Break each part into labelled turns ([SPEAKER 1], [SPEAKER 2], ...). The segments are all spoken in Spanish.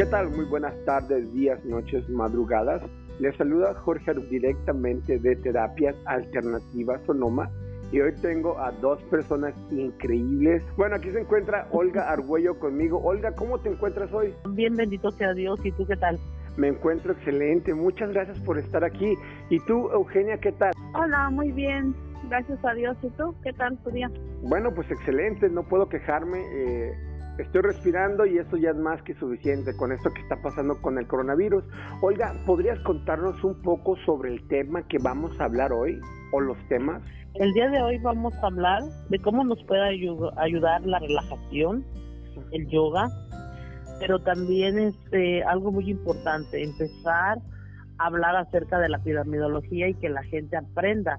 [SPEAKER 1] ¿Qué tal? Muy buenas tardes, días, noches, madrugadas. Les saluda Jorge directamente de Terapias Alternativas Sonoma y hoy tengo a dos personas increíbles. Bueno, aquí se encuentra Olga Argüello conmigo. Olga, ¿cómo te encuentras hoy?
[SPEAKER 2] Bien, bendito sea Dios. ¿Y tú qué tal?
[SPEAKER 1] Me encuentro excelente. Muchas gracias por estar aquí. ¿Y tú, Eugenia, qué tal?
[SPEAKER 3] Hola, muy bien. Gracias a Dios. ¿Y tú? ¿Qué tal tu día?
[SPEAKER 1] Bueno, pues excelente. No puedo quejarme. Eh, estoy respirando y eso ya es más que suficiente con esto que está pasando con el coronavirus. Olga, ¿podrías contarnos un poco sobre el tema que vamos a hablar hoy o los temas?
[SPEAKER 2] El día de hoy vamos a hablar de cómo nos puede ayudar la relajación, el yoga, pero también este algo muy importante, empezar a hablar acerca de la piramidología y que la gente aprenda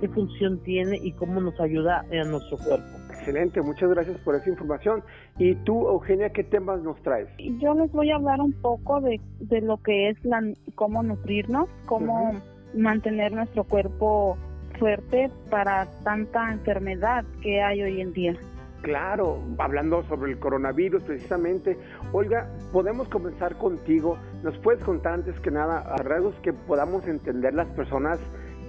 [SPEAKER 2] qué función tiene y cómo nos ayuda en nuestro cuerpo.
[SPEAKER 1] Excelente, muchas gracias por esa información. ¿Y tú, Eugenia, qué temas nos traes?
[SPEAKER 3] Yo les voy a hablar un poco de, de lo que es la, cómo nutrirnos, cómo mantener nuestro cuerpo fuerte para tanta enfermedad que hay hoy en día.
[SPEAKER 1] Claro, hablando sobre el coronavirus precisamente. Olga, podemos comenzar contigo. ¿Nos puedes contar antes que nada, a rasgos que podamos entender las personas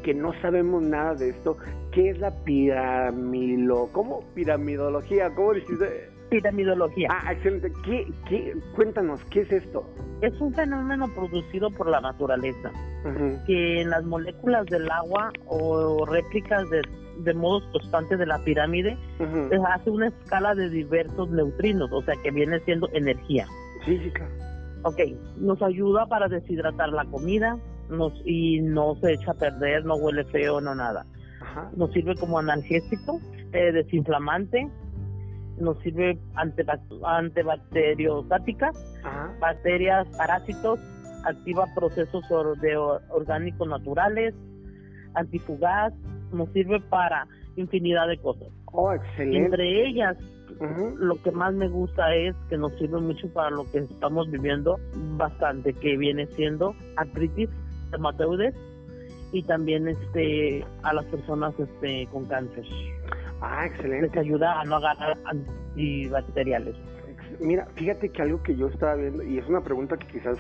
[SPEAKER 1] que no sabemos nada de esto, ¿qué es la piramilo? ¿Cómo? Piramidología, ¿cómo dijiste?
[SPEAKER 2] Piramidología.
[SPEAKER 1] Ah, excelente. ¿Qué, qué, cuéntanos, ¿qué es esto?
[SPEAKER 2] Es un fenómeno producido por la naturaleza, que en las moléculas del agua o réplicas de, de modos constantes de la pirámide hace una escala de diversos neutrinos, o sea que viene siendo energía.
[SPEAKER 1] Física.
[SPEAKER 2] Ok, nos ayuda para deshidratar la comida, nos, y no se echa a perder, no huele feo, no nada. Nos sirve como analgésico, eh, desinflamante, nos sirve antibacteriostática, bacterias, parásitos, activa procesos de orgánicos naturales, antifugaz, nos sirve para infinidad de cosas.
[SPEAKER 1] Oh, excelente.
[SPEAKER 2] Entre ellas, lo que más me gusta es que nos sirve mucho para lo que estamos viviendo bastante, que viene siendo artritis reumatoides y también este a las personas este con cáncer.
[SPEAKER 1] Ah, excelente.
[SPEAKER 2] Les ayuda a no agarrar antibacteriales.
[SPEAKER 1] Mira, fíjate que algo que yo estaba viendo, y es una pregunta que quizás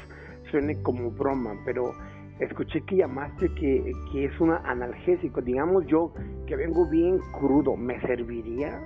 [SPEAKER 1] suene como broma, pero escuché que llamaste que, que es un analgésico. Digamos yo que vengo bien crudo, ¿me serviría?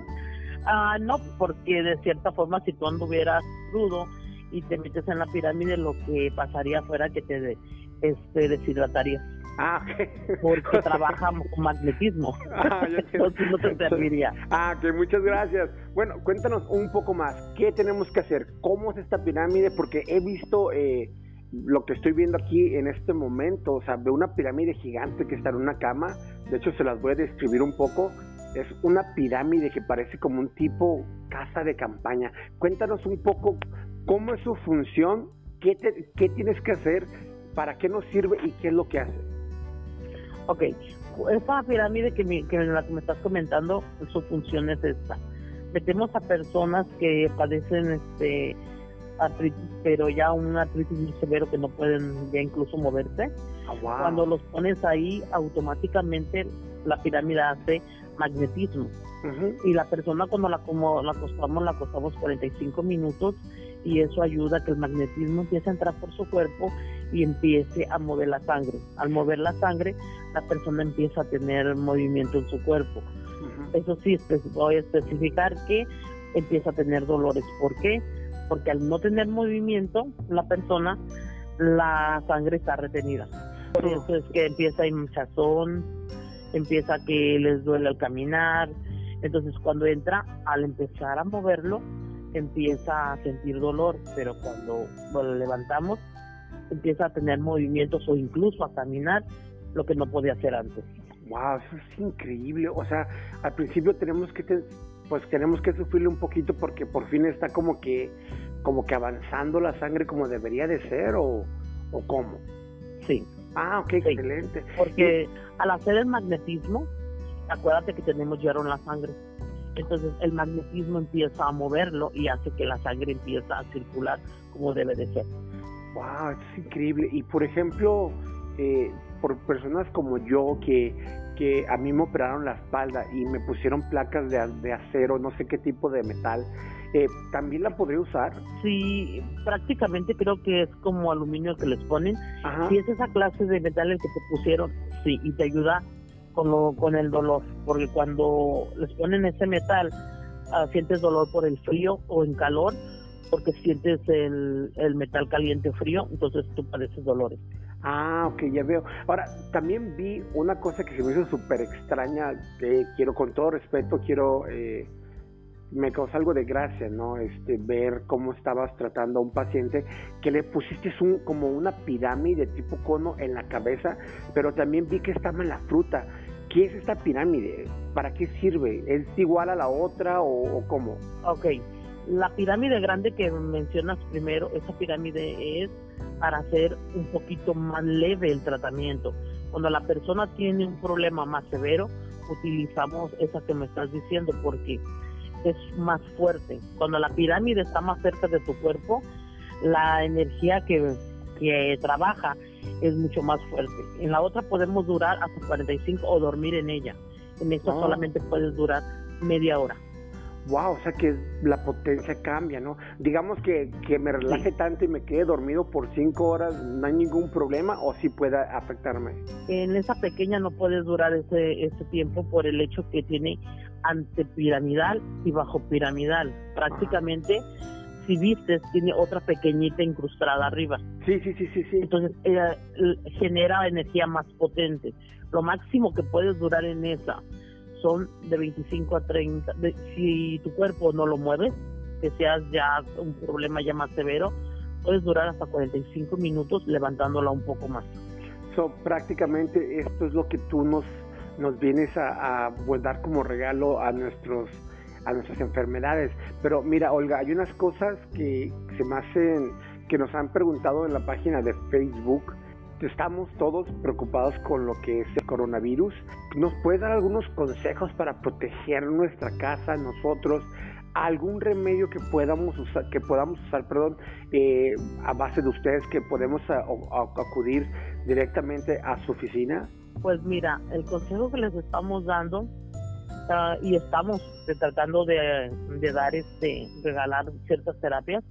[SPEAKER 2] Ah, no, porque de cierta forma si tú anduvieras crudo y te metes en la pirámide, lo que pasaría fuera que te este, deshidrataría.
[SPEAKER 1] Ah,
[SPEAKER 2] Porque trabaja con magnetismo. Ah, Entonces no te serviría.
[SPEAKER 1] Ah, que muchas gracias. Bueno, cuéntanos un poco más. ¿Qué tenemos que hacer? ¿Cómo es esta pirámide? Porque he visto eh, lo que estoy viendo aquí en este momento. O sea, veo una pirámide gigante que está en una cama. De hecho, se las voy a describir un poco. Es una pirámide que parece como un tipo casa de campaña. Cuéntanos un poco cómo es su función, qué, qué tienes que hacer para qué nos sirve y qué es lo que hace.
[SPEAKER 2] Ok, esta pirámide que, me, que que me estás comentando, su función es esta. Metemos a personas que padecen este artritis, pero ya un artritis muy severo que no pueden ya incluso moverse.
[SPEAKER 1] Ah,
[SPEAKER 2] Cuando los pones ahí, automáticamente la pirámide hace magnetismo. Y la persona cuando la, como, la acostamos, la acostamos 45 minutos y eso ayuda a que el magnetismo empiece a entrar por su cuerpo y empiece a mover la sangre. Al mover la sangre, la persona empieza a tener movimiento en su cuerpo. Eso sí, voy a especificar que empieza a tener dolores. ¿Por qué? Porque al no tener movimiento, la persona, la sangre está retenida. Por eso es que empieza a hinchazón, empieza a que les duele al caminar. Entonces cuando entra, al empezar a moverlo, empieza a sentir dolor, pero cuando lo levantamos, empieza a tener movimientos o incluso a caminar lo que no podía hacer antes.
[SPEAKER 1] Wow, eso es increíble. O sea, al principio tenemos que pues tenemos que sufrirle un poquito porque por fin está como que como que avanzando la sangre como debería de ser o, o cómo.
[SPEAKER 2] Sí.
[SPEAKER 1] Ah, ok, excelente.
[SPEAKER 2] Porque al hacer el magnetismo, acuérdate que tenemos hierro en la sangre. Entonces el magnetismo empieza a moverlo y hace que la sangre empiece a circular como debe de ser.
[SPEAKER 1] Wow, es increíble. Y por ejemplo, eh, por personas como yo que, que a mí me operaron la espalda y me pusieron placas de, de acero, no sé qué tipo de metal. Eh, ¿También la podría usar?
[SPEAKER 2] Sí, prácticamente creo que es como aluminio que les ponen. Si es esa clase de metal el que te pusieron, sí, y te ayuda con, con el dolor, porque cuando les ponen ese metal, ah, sientes dolor por el frío o en calor, porque sientes el, el metal caliente frío, entonces tú padeces dolores.
[SPEAKER 1] Ah, ok, ya veo. Ahora, también vi una cosa que se me hizo súper extraña, que quiero, con todo respeto, quiero, eh, me causa algo de gracia, ¿no? Este, ver cómo estabas tratando a un paciente, que le pusiste un, como una pirámide tipo cono en la cabeza, pero también vi que estaba en la fruta. ¿Qué es esta pirámide? ¿Para qué sirve? ¿Es igual a la otra o, o cómo?
[SPEAKER 2] Ok, la pirámide grande que mencionas primero, esa pirámide es para hacer un poquito más leve el tratamiento. Cuando la persona tiene un problema más severo, utilizamos esa que me estás diciendo porque es más fuerte. Cuando la pirámide está más cerca de tu cuerpo, la energía que, que trabaja es mucho más fuerte. En la otra podemos durar hasta 45 o dormir en ella. En esta ah. solamente puedes durar media hora
[SPEAKER 1] wow, o sea que la potencia cambia, ¿no? Digamos que, que me relaje tanto y me quede dormido por cinco horas, no hay ningún problema o sí puede afectarme.
[SPEAKER 2] En esa pequeña no puedes durar ese, ese tiempo por el hecho que tiene antepiramidal y bajo piramidal. Prácticamente, si vistes, tiene otra pequeñita incrustada arriba.
[SPEAKER 1] Sí, sí, sí, sí, sí.
[SPEAKER 2] Entonces genera energía más potente. Lo máximo que puedes durar en esa son de 25 a 30. si tu cuerpo no lo mueve, que seas ya un problema ya más severo, puedes durar hasta 45 minutos levantándola un poco más.
[SPEAKER 1] So, prácticamente esto es lo que tú nos, nos vienes a, dar como regalo a nuestros a nuestras enfermedades. Pero mira, Olga, hay unas cosas que se me hacen, que nos han preguntado en la página de Facebook estamos todos preocupados con lo que es el coronavirus. ¿Nos puedes dar algunos consejos para proteger nuestra casa, nosotros? algún remedio que podamos usar, que podamos usar, perdón, eh, a base de ustedes que podemos acudir directamente a su oficina?
[SPEAKER 2] Pues mira, el consejo que les estamos dando ah, y estamos tratando de, dar este regalar ciertas terapias,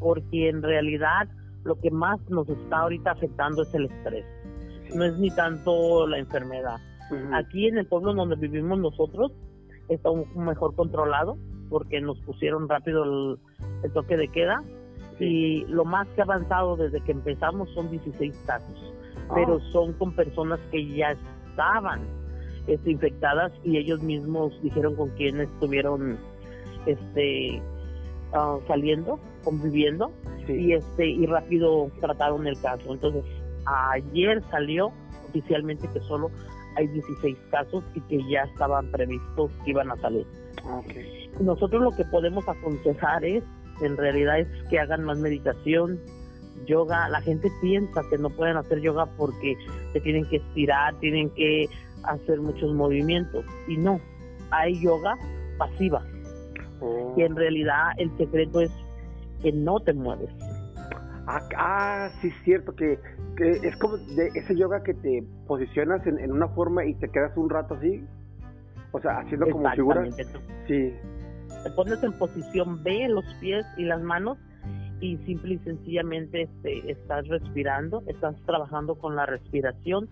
[SPEAKER 2] porque en realidad lo que más nos está ahorita afectando es el estrés. No es ni tanto la enfermedad. Aquí en el pueblo donde vivimos nosotros está un mejor controlado porque nos pusieron rápido el, toque de queda y lo más que ha avanzado desde que empezamos son 16 casos, ah. pero son con personas que ya estaban este, infectadas y ellos mismos dijeron con quién estuvieron este uh, saliendo, conviviendo y este y rápido trataron el caso. Entonces, ayer salió oficialmente que solo hay 16 casos y que ya estaban previstos que iban a salir. Nosotros lo que podemos aconsejar es, en realidad, es que hagan más meditación, yoga. La gente piensa que no pueden hacer yoga porque se tienen que estirar, tienen que hacer muchos movimientos. Y no, hay yoga pasiva. Oh. Y en realidad el secreto es que no te mueves.
[SPEAKER 1] Ah, ah sí, es cierto, que, es como de ese yoga que te posicionas en, una forma y te quedas un rato así. O sea, haciendo como figuras. Sí.
[SPEAKER 2] Te pones en posición B, los pies y las manos y simple y sencillamente este, estás respirando, estás trabajando con la respiración.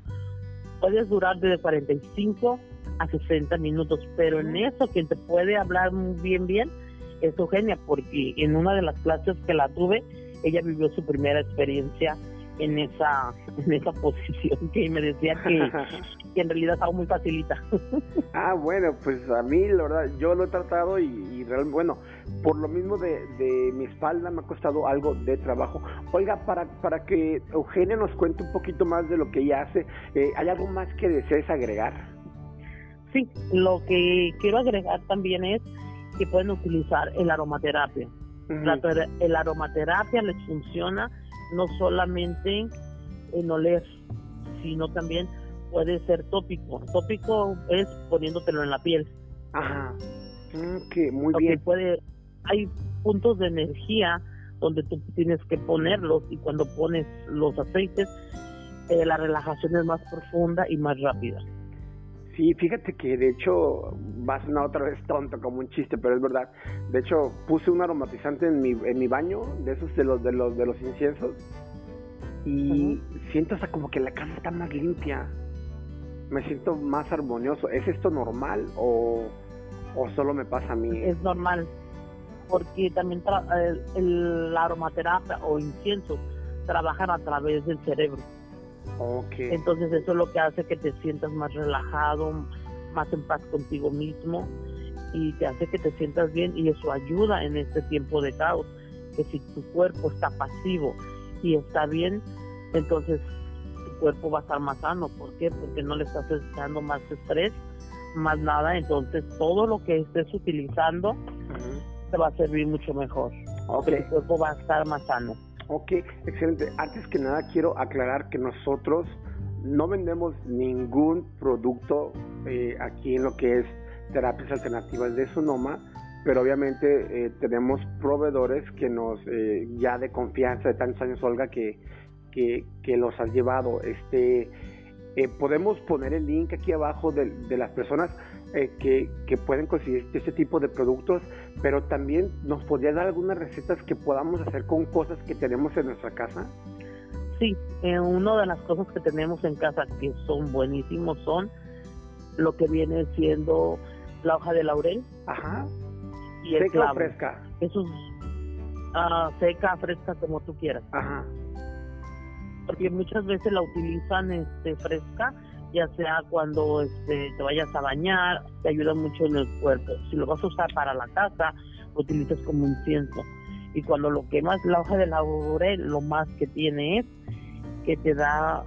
[SPEAKER 2] Puedes durar de 45 a 60 minutos, pero en eso quien te puede hablar bien, bien es Eugenia, porque en una de las clases que la tuve, ella vivió su primera experiencia en esa, en esa posición que me decía que, en realidad estaba muy facilita.
[SPEAKER 1] ah, bueno, pues a mí la verdad, yo lo he tratado y, realmente, bueno, por lo mismo de, de, mi espalda me ha costado algo de trabajo. Oiga, para, para que Eugenia nos cuente un poquito más de lo que ella hace, eh, ¿hay algo más que desees agregar?
[SPEAKER 2] Sí, lo que quiero agregar también es que pueden utilizar el aromaterapia. el aromaterapia les funciona no solamente en oler, sino también puede ser tópico. Tópico es poniéndotelo en la piel.
[SPEAKER 1] Ajá. Ok, muy bien.
[SPEAKER 2] Puede, hay puntos de energía donde tú tienes que ponerlos y cuando pones los aceites, eh, la relajación es más profunda y más rápida.
[SPEAKER 1] Sí, fíjate que de hecho va a sonar otra vez tonto como un chiste, pero es verdad. De hecho, puse un aromatizante en mi, en mi baño, de esos de los de los de los inciensos, y siento hasta como que la casa está más limpia. Me siento más armonioso. ¿Es esto normal o, o solo me pasa a mí?
[SPEAKER 2] Es normal, porque también el, el, la aromaterapia o incienso trabajan a través del cerebro.
[SPEAKER 1] Okay.
[SPEAKER 2] Entonces eso es lo que hace que te sientas más relajado, más en paz contigo mismo y te hace que te sientas bien y eso ayuda en este tiempo de caos, que si tu cuerpo está pasivo y está bien, entonces tu cuerpo va a estar más sano. ¿Por qué? Porque no le estás dando más estrés, más nada, entonces todo lo que estés utilizando te va a servir mucho mejor.
[SPEAKER 1] Okay.
[SPEAKER 2] Tu cuerpo va a estar más sano.
[SPEAKER 1] Ok, excelente. Antes que nada quiero aclarar que nosotros no vendemos ningún producto eh, aquí en lo que es terapias alternativas de Sonoma, pero obviamente eh, tenemos proveedores que nos, eh, ya de confianza de tantos años, Olga, que, que, los han llevado. Este, podemos poner el link aquí abajo de las personas eh, que, que, pueden conseguir este tipo de productos, pero también nos podría dar algunas recetas que podamos hacer con cosas que tenemos en nuestra casa.
[SPEAKER 2] Sí, eh, una de las cosas que tenemos en casa que son buenísimos son lo que viene siendo la hoja de laurel.
[SPEAKER 1] Ajá.
[SPEAKER 2] Y el
[SPEAKER 1] ¿Seca
[SPEAKER 2] clavo.
[SPEAKER 1] o fresca?
[SPEAKER 2] Eso es ah, seca, fresca, como tú quieras.
[SPEAKER 1] Ajá.
[SPEAKER 2] Porque muchas veces la utilizan este, fresca ya sea cuando este, te vayas a bañar, te ayuda mucho en el cuerpo. Si lo vas a usar para la casa, lo utilizas como incienso. Y cuando lo quemas, la hoja de laurel, lo más que tiene es que te da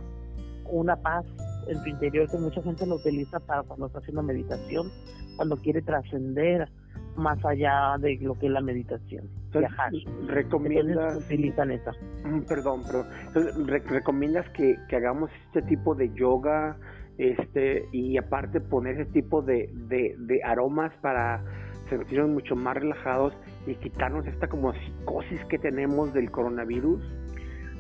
[SPEAKER 2] una paz en tu interior, que mucha gente lo utiliza para cuando está haciendo meditación, cuando quiere trascender más allá de lo que es la meditación. Viajar.
[SPEAKER 1] ¿Recomiendas?
[SPEAKER 2] Entonces, utilizan esa.
[SPEAKER 1] Mm, Perdón, re- ¿recomiendas que, que hagamos este tipo de yoga este y aparte poner ese tipo de, de, de aromas para sentirnos mucho más relajados y quitarnos esta como psicosis que tenemos del coronavirus?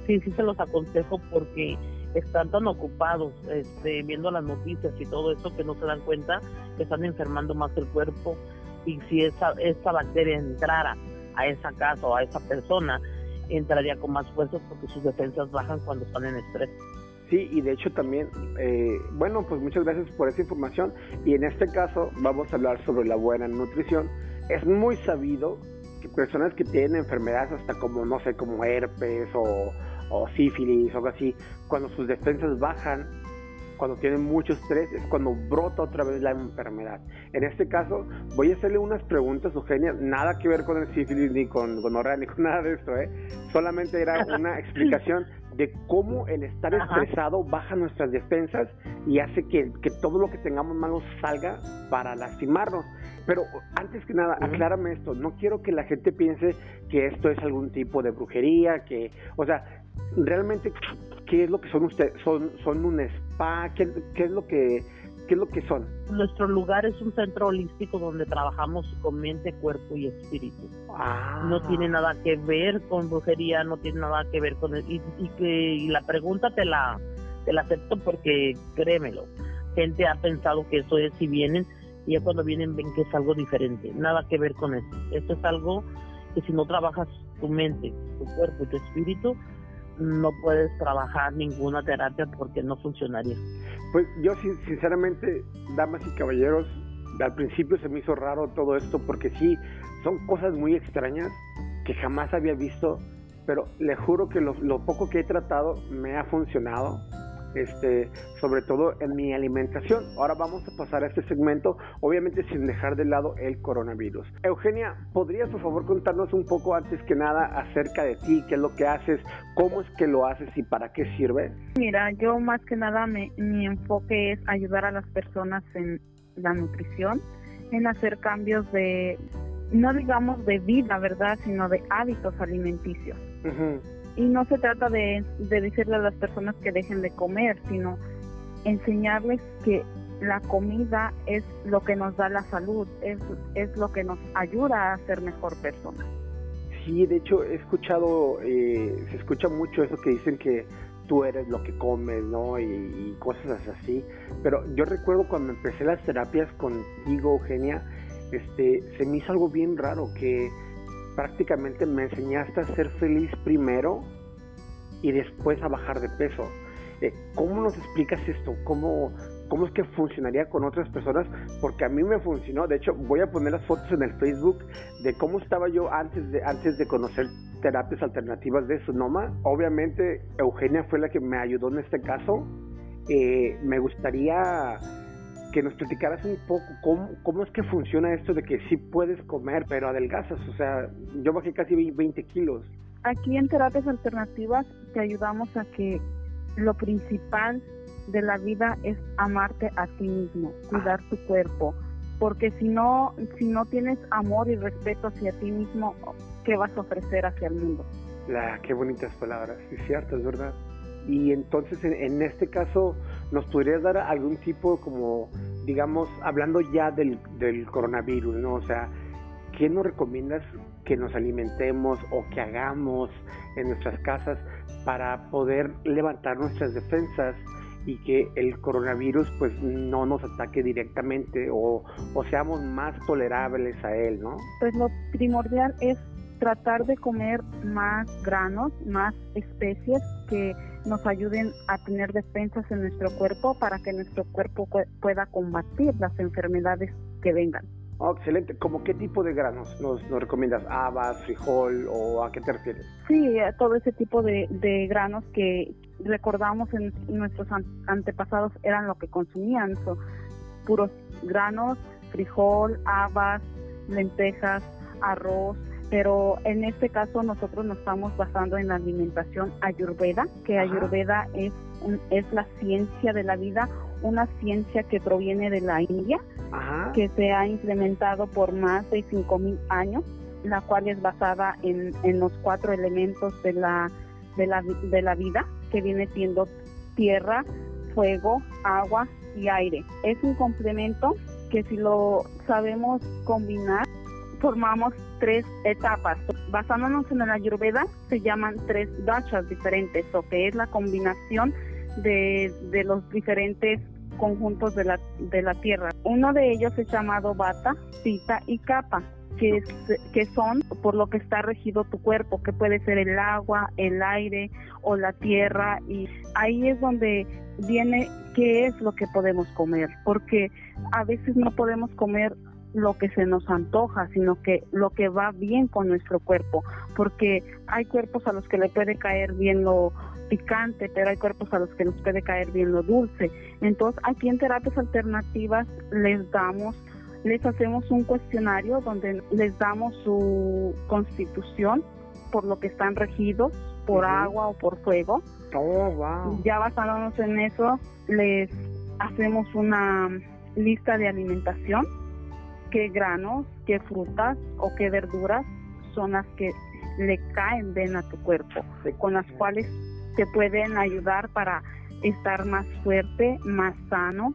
[SPEAKER 2] Sí, sí se los aconsejo porque están tan ocupados este, viendo las noticias y todo eso que no se dan cuenta que están enfermando más el cuerpo y si esa, esa bacteria entrara a esa casa o a esa persona, entraría con más fuerzas porque sus defensas bajan cuando están en estrés.
[SPEAKER 1] Sí, y de hecho también, eh, bueno, pues muchas gracias por esa información. Y en este caso vamos a hablar sobre la buena nutrición. Es muy sabido que personas que tienen enfermedades hasta como, no sé, como herpes o sífilis o algo así, cuando sus defensas bajan, cuando tienen mucho estrés, es cuando brota otra vez la enfermedad. En este caso, voy a hacerle unas preguntas, Eugenia, nada que ver con el sífilis, ni con gonorrea, ni con nada de esto, ¿eh? Solamente era una explicación de cómo el estar
[SPEAKER 2] Ajá.
[SPEAKER 1] estresado baja nuestras defensas y hace que, que todo lo que tengamos malo salga para lastimarnos. Pero antes que nada,
[SPEAKER 2] Ujú.
[SPEAKER 1] aclárame esto, no quiero que la gente piense que esto es algún tipo de brujería, que, o sea, realmente, ¿qué es lo que son ustedes? ¿Son, son un spa? ¿Qué, qué es lo que, qué es lo que son?
[SPEAKER 2] Nuestro lugar es un centro holístico donde trabajamos con mente, cuerpo y espíritu.
[SPEAKER 1] Ah,
[SPEAKER 2] No tiene nada que ver con brujería, no tiene nada que ver con... el- y, y que y la pregunta te la, te la acepto porque créemelo, gente ha pensado que eso es si vienen y ya cuando vienen ven que es algo diferente, nada que ver con eso. Esto es algo que si no trabajas tu mente, tu cuerpo y tu espíritu, no puedes trabajar ninguna terapia porque no funcionaría.
[SPEAKER 1] Pues yo sin- sinceramente, damas y caballeros, al principio se me hizo raro todo esto porque sí, son cosas muy extrañas que jamás había visto, pero le juro que lo, lo poco que he tratado me ha funcionado, este, sobre todo en mi alimentación. Ahora vamos a pasar a este segmento, obviamente sin dejar de lado el coronavirus. Eugenia, ¿podrías por favor contarnos un poco antes que nada acerca de ti, qué es lo que haces, cómo es que lo haces y para qué sirve?
[SPEAKER 3] Mira, yo más que nada me- mi enfoque es ayudar a las personas en la nutrición, en hacer cambios de, no digamos de vida, ¿verdad? Sino de hábitos alimenticios.
[SPEAKER 1] Ujú.
[SPEAKER 3] Y no se trata de, de decirle a las personas que dejen de comer, sino enseñarles que la comida es lo que nos da la salud, es, es lo que nos ayuda a ser mejor personas.
[SPEAKER 1] Sí, de hecho he escuchado, eh, se escucha mucho eso que dicen que tú eres lo que comes, ¿no? Y, cosas así. Pero yo recuerdo cuando empecé las terapias contigo, Eugenia, este, se me hizo algo bien raro que prácticamente me enseñaste a ser feliz primero y después a bajar de peso. Eh, ¿Cómo nos explicas esto? ¿Cómo, ¿Cómo es que funcionaría con otras personas? Porque a mí me funcionó. De hecho, voy a poner las fotos en el Facebook de cómo estaba yo antes de, antes de conocer terapias alternativas de Sonoma. Obviamente, Eugenia fue la que me ayudó en este caso. Eh, me gustaría que nos platicaras un poco cómo, cómo es que funciona esto de que sí puedes comer, pero adelgazas. O sea, yo bajé casi 20 kilos.
[SPEAKER 3] Aquí en terapias alternativas te ayudamos a que lo principal de la vida es amarte a ti mismo, cuidar tu cuerpo, porque si no si no tienes amor y respeto hacia ti mismo, ¿qué vas a ofrecer hacia el mundo?
[SPEAKER 1] La, qué bonitas palabras, es cierto, es verdad. Y entonces en, este caso, ¿nos podrías dar algún tipo como, digamos, hablando ya del, del coronavirus, ¿no? O sea, ¿qué nos recomiendas que nos alimentemos o que hagamos en nuestras casas para poder levantar nuestras defensas y que el coronavirus pues no nos ataque directamente o, o seamos más tolerables a él, ¿no?
[SPEAKER 3] Pues lo primordial es tratar de comer más granos, más especies que nos ayuden a tener defensas en nuestro cuerpo para que nuestro cuerpo pueda combatir las enfermedades que vengan.
[SPEAKER 1] Oh, excelente. ¿Cómo qué tipo de granos nos, nos, recomiendas? ¿Habas, frijol o a qué te refieres?
[SPEAKER 3] Sí, todo ese tipo de, de granos que recordamos en nuestros antepasados eran lo que consumían. puros granos, frijol, habas, lentejas, arroz, pero en este caso nosotros nos estamos basando en la alimentación ayurveda, que ayurveda es, es la ciencia de la vida, una ciencia que proviene de la India que se ha implementado por más de 5.000 años, la cual es basada en, en los cuatro elementos de la, de, la, de la vida, que viene siendo tierra, fuego, agua y aire. Es un complemento que si lo sabemos combinar, formamos tres etapas. Basándonos en la Ayurveda, se llaman tres dachas diferentes, o que es la combinación de, de los diferentes conjuntos de la, de la Tierra. Uno de ellos es llamado Bata, Pita y Capa, que, que son por lo que está regido tu cuerpo, que puede ser el agua, el aire o la tierra. Y ahí es donde viene qué es lo que podemos comer, porque a veces no podemos comer lo que se nos antoja, sino que lo que va bien con nuestro cuerpo, porque hay cuerpos a los que le puede caer bien lo, picante, pero hay cuerpos a los que nos puede caer bien lo dulce. Entonces, aquí en terapias alternativas les damos, les hacemos un cuestionario donde les damos su constitución por lo que están regidos, por agua o por fuego.
[SPEAKER 1] Oh, wow.
[SPEAKER 3] Ya basándonos en eso, les hacemos una lista de alimentación, qué granos, qué frutas o qué verduras son las que le caen bien a tu cuerpo, con las cuales te pueden ayudar para estar más fuerte, más sano,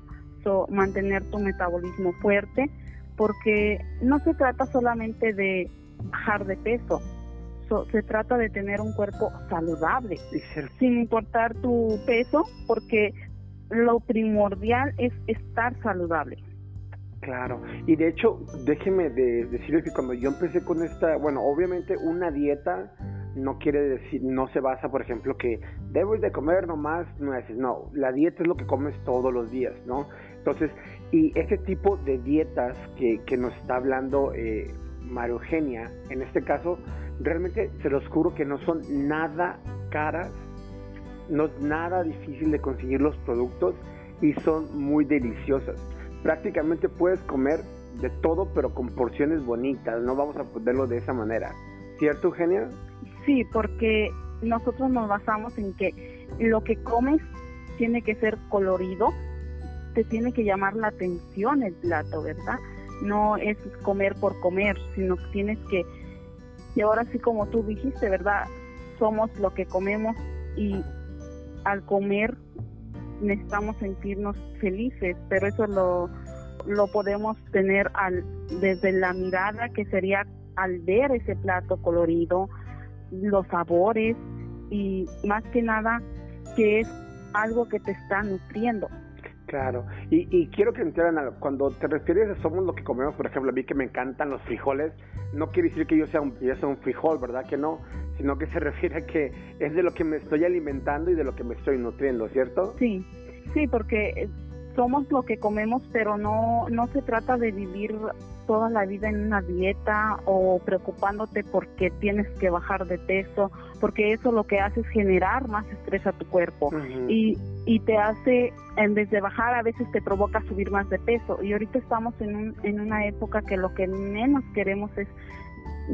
[SPEAKER 3] mantener tu metabolismo fuerte, porque no se trata solamente de bajar de peso, se trata de tener un cuerpo saludable, sin importar tu peso, porque lo primordial es estar saludable.
[SPEAKER 1] Claro, y de hecho, déjeme de decirles que cuando yo empecé con esta, bueno, obviamente una dieta no quiere decir, no se basa, por ejemplo, que debes de comer nomás nueces. No, la dieta es lo que comes todos los días, ¿no? Entonces, y ese tipo de dietas que, que nos está hablando eh, María Eugenia, en este caso, realmente se los juro que no son nada caras, no es nada difícil de conseguir los productos y son muy deliciosas. Prácticamente puedes comer de todo, pero con porciones bonitas, no vamos a ponerlo de esa manera. ¿Cierto, Eugenia?
[SPEAKER 3] Sí, porque nosotros nos basamos en que lo que comes tiene que ser colorido, te tiene que llamar la atención el plato, ¿verdad? No es comer por comer, sino que tienes que, y ahora sí como tú dijiste, ¿verdad? Somos lo que comemos y al comer necesitamos sentirnos felices, pero eso lo, lo podemos tener al, desde la mirada que sería al ver ese plato colorido, los sabores y más que nada que es algo que te está nutriendo.
[SPEAKER 1] Claro, y, quiero que entiendan algo. Cuando te refieres a somos lo que comemos, por ejemplo, a mí que me encantan los frijoles, no quiere decir que yo sea un, yo sea un frijol, ¿verdad? Que no, sino que se refiere a que es de lo que me estoy alimentando y de lo que me estoy nutriendo, ¿cierto?
[SPEAKER 3] Sí, sí, porque somos lo que comemos, pero no, no se trata de vivir toda la vida en una dieta o preocupándote porque tienes que bajar de peso, porque eso lo que hace es generar más estrés a tu cuerpo y, y te hace, en vez de bajar, a veces te provoca subir más de peso. Y ahorita estamos en, un, en una época que lo que menos queremos es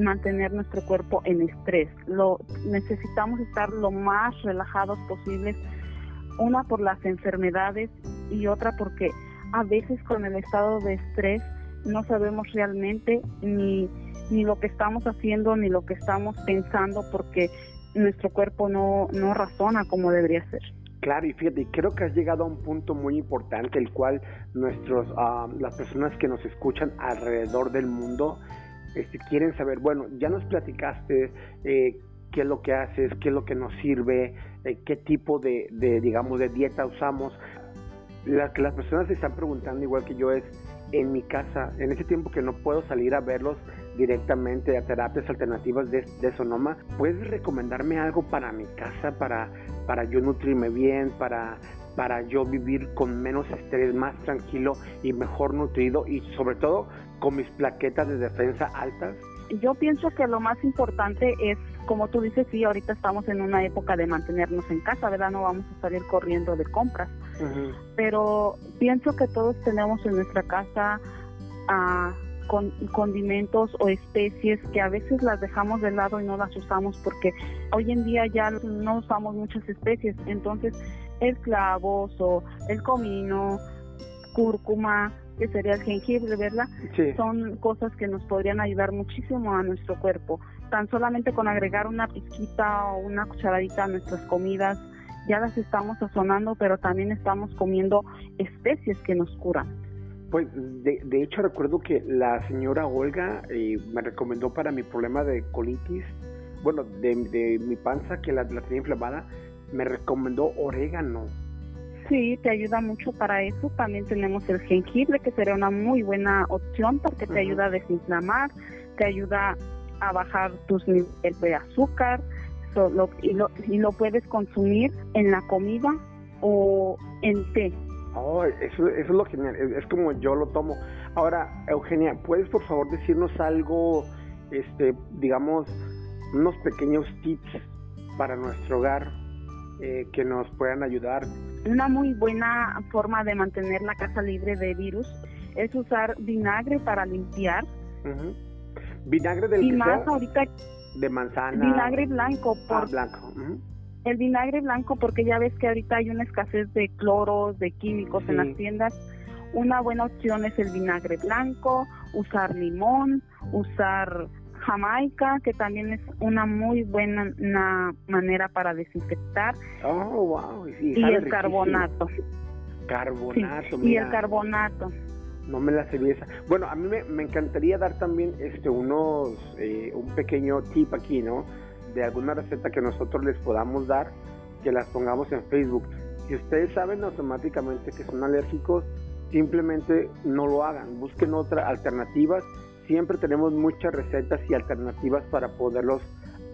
[SPEAKER 3] mantener nuestro cuerpo en estrés. Lo necesitamos estar lo más relajados posibles una por las enfermedades y otra porque a veces con el estado de estrés no sabemos realmente ni, ni lo que estamos haciendo ni lo que estamos pensando porque nuestro cuerpo no, no razona como debería ser.
[SPEAKER 1] Claro, y fíjate, creo que has llegado a un punto muy importante, el cual nuestros, ah, las personas que nos escuchan alrededor del mundo este, quieren saber, bueno, ya nos platicaste eh, qué es lo que haces, qué es lo que nos sirve, eh, qué tipo de, digamos, de dieta usamos. La que las personas se están preguntando, igual que yo, es en mi casa, en ese tiempo que no puedo salir a verlos directamente a terapias alternativas de, Sonoma, ¿puedes recomendarme algo para mi casa, para, para yo nutrirme bien, para, para yo vivir con menos estrés, más tranquilo y mejor nutrido y sobre todo con mis plaquetas de defensa altas?
[SPEAKER 3] Yo pienso que lo más importante es como tú dices, sí, ahorita estamos en una época de mantenernos en casa, ¿verdad? No vamos a salir corriendo de compras. Pero pienso que todos tenemos en nuestra casa ah, con, condimentos o especies que a veces las dejamos de lado y no las usamos porque hoy en día ya no usamos muchas especies. Entonces, el clavo o el comino, cúrcuma, que sería el jengibre, ¿verdad? Son cosas que nos podrían ayudar muchísimo a nuestro cuerpo. Tan solamente con agregar una pizquita o una cucharadita a nuestras comidas, ya las estamos sazonando, pero también estamos comiendo especies que nos curan.
[SPEAKER 1] Pues de, de hecho recuerdo que la señora Olga eh, me recomendó para mi problema de colitis, bueno, de, de mi panza que la, la tenía inflamada, me recomendó orégano
[SPEAKER 3] Sí, te ayuda mucho para eso. También tenemos el jengibre, que sería una muy buena opción porque te ayuda a desinflamar, te ayuda a bajar tus niveles de azúcar y, lo, y lo puedes consumir en la comida o en té.
[SPEAKER 1] Oh, eso, eso es lo genial, es, como yo lo tomo. Ahora, Eugenia, ¿puedes por favor decirnos algo, este, digamos, unos pequeños tips para nuestro hogar eh, que nos puedan ayudar.
[SPEAKER 3] Una muy buena forma de mantener la casa libre de virus es usar vinagre para limpiar.
[SPEAKER 1] Vinagre del
[SPEAKER 3] y más ahorita
[SPEAKER 1] de manzana.
[SPEAKER 3] Vinagre blanco.
[SPEAKER 1] Ah, blanco.
[SPEAKER 3] El vinagre blanco porque ya ves que ahorita hay una escasez de cloros, de químicos en las tiendas. Una buena opción es el vinagre blanco, usar limón, usar Jamaica, que también es una muy buena manera para desinfectar.
[SPEAKER 1] Oh, wow.
[SPEAKER 3] y el carbonato.
[SPEAKER 1] Carbonato,
[SPEAKER 3] Y el carbonato.
[SPEAKER 1] No me la sabía. Bueno, a mí me, encantaría dar también este unos eh, un pequeño tip aquí, ¿no? De alguna receta que nosotros les podamos dar, que las pongamos en Facebook. Si ustedes saben automáticamente que son alérgicos, simplemente no lo hagan. Busquen otras alternativas siempre tenemos muchas recetas y alternativas para poderlos